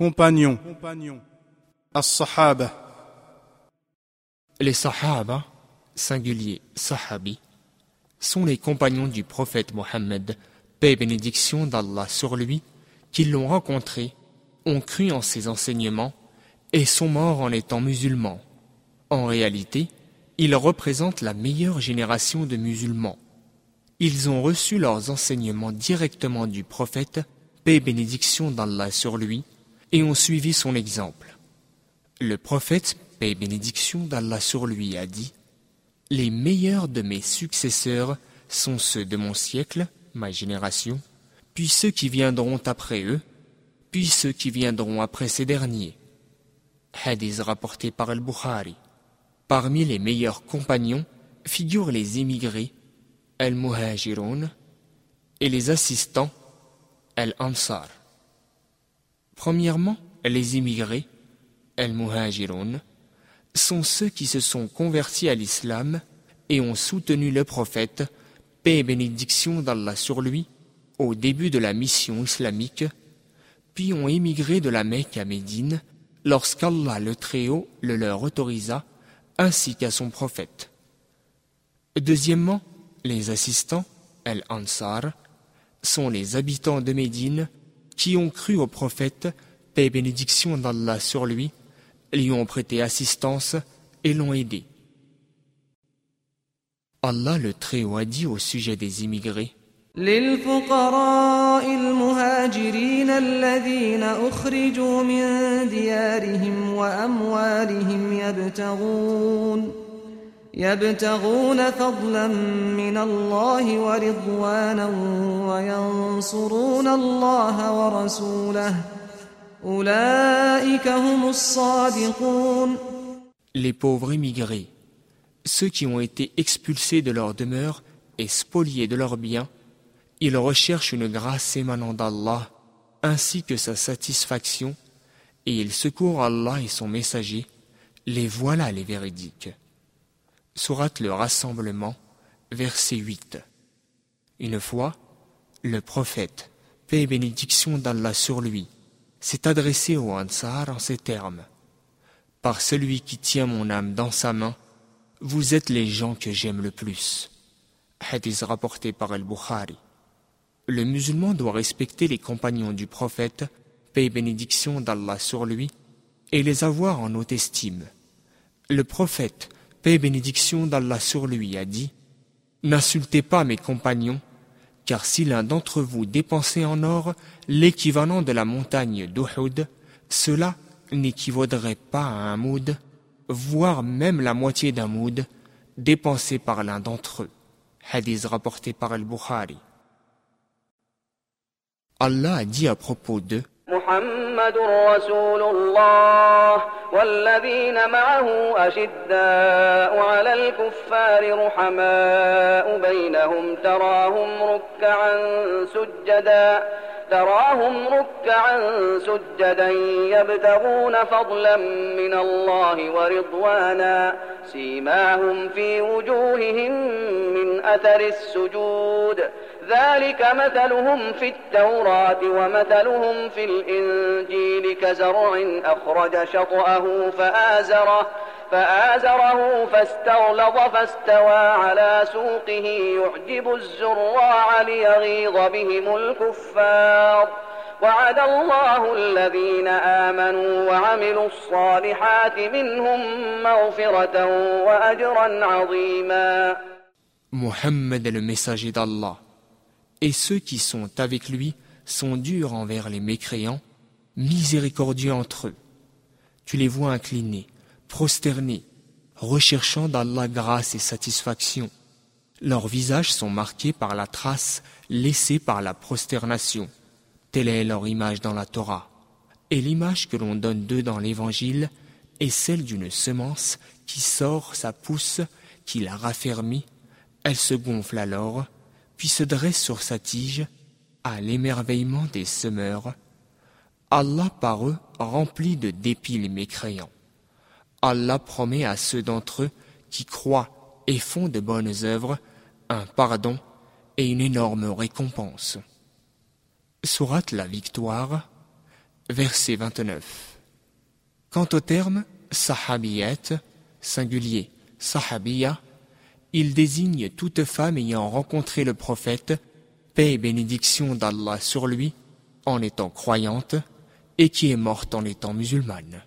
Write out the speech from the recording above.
Compagnons. Les Sahaba, singulier Sahabi, sont les compagnons du prophète Mohammed, paix et bénédiction d'Allah sur lui, qui l'ont rencontré, ont cru en ses enseignements et sont morts en étant musulmans. En réalité, ils représentent la meilleure génération de musulmans. Ils ont reçu leurs enseignements directement du prophète, paix et bénédiction d'Allah sur lui, et ont suivi son exemple. Le prophète, paix et bénédiction d'Allah sur lui, a dit Les meilleurs de mes successeurs sont ceux de mon siècle, ma génération, puis ceux qui viendront après eux, puis ceux qui viendront après ces derniers. Hadith rapporté par Al-Bukhari. Parmi les meilleurs compagnons figurent les émigrés, Al-Muhajirun, et les assistants, Al-Ansar. Premièrement, les immigrés, Al-Muhajirun, sont ceux qui se sont convertis à l'islam et ont soutenu le prophète, paix et bénédiction d'Allah sur lui, au début de la mission islamique, puis ont émigré de la Mecque à Médine lorsqu'Allah le Très-Haut le leur autorisa, ainsi qu'à son prophète. Deuxièmement, les assistants, Al-Ansar, sont les habitants de Médine qui ont cru au prophète, paix et bénédiction d'Allah sur lui, lui ont prêté assistance et l'ont aidé. Allah le Très-Haut a dit au sujet des immigrés للفقراء المهاجرين الذين أخرجوا من ديارهم وأموالهم يبتغون يبتغون فضلا من الله ورضوانا وينصرون الله ورسوله أولئك هم الصادقون Les pauvres immigrés, ceux qui ont été expulsés de leur demeure et spoliés de leurs biens, ils recherchent une grâce émanant d'Allah ainsi que sa satisfaction et ils secourent Allah et son messager. Les voilà les véridiques. Sourate le Rassemblement, verset 8. Une fois, le prophète, paix et bénédiction d'Allah sur lui, s'est adressé au Ansar en ces termes. Par celui qui tient mon âme dans sa main, vous êtes les gens que j'aime le plus. Hadith rapporté par Al-Bukhari. Le musulman doit respecter les compagnons du prophète, paix et bénédiction d'Allah sur lui, et les avoir en haute estime. Le prophète, paix bénédiction d'Allah sur lui, a dit N'insultez pas mes compagnons, car si l'un d'entre vous dépensait en or l'équivalent de la montagne d'Uhud, cela n'équivaudrait pas à un moud, voire même la moitié d'un moud, dépensé par l'un d'entre eux. Hadith rapporté par Al-Bukhari. Allah a dit à propos d'eux محمد رسول الله والذين معه أشداء على الكفار رحماء بينهم تراهم ركعا سجدا تراهم ركعا سجدا يبتغون فضلا من الله ورضوانا سيماهم في وجوههم من أثر السجود. ذلك مثلهم في التوراة ومثلهم في الإنجيل كزرع أخرج شطأه فآزره. فآزره فاستغلظ فاستوى على سوقه يعجب الزراع ليغيظ بهم الكفار وعد الله الذين آمنوا وعملوا الصالحات منهم مغفرة وأجرا عظيما le messager d'Allah. Et ceux qui sont avec lui sont durs envers les mécréants, miséricordieux entre eux. Tu les vois inclinés, prosternés, recherchant d'Allah grâce et satisfaction. Leurs visages sont marqués par la trace laissée par la prosternation. Telle est leur image dans la Torah. Et l'image que l'on donne d'eux dans l'Évangile est celle d'une semence qui sort sa pousse, qui la raffermit, elle se gonfle alors, puis se dresse sur sa tige, à l'émerveillement des semeurs. Allah par eux remplit de dépit les mécréants. Allah promet à ceux d'entre eux qui croient et font de bonnes œuvres un pardon et une énorme récompense. Sourate la victoire, Verset 29. Quant au terme sahabiyat, singulier sahabiya, il désigne toute femme ayant rencontré le prophète, paix et bénédiction d'Allah sur lui, en étant croyante, et qui est morte en étant musulmane.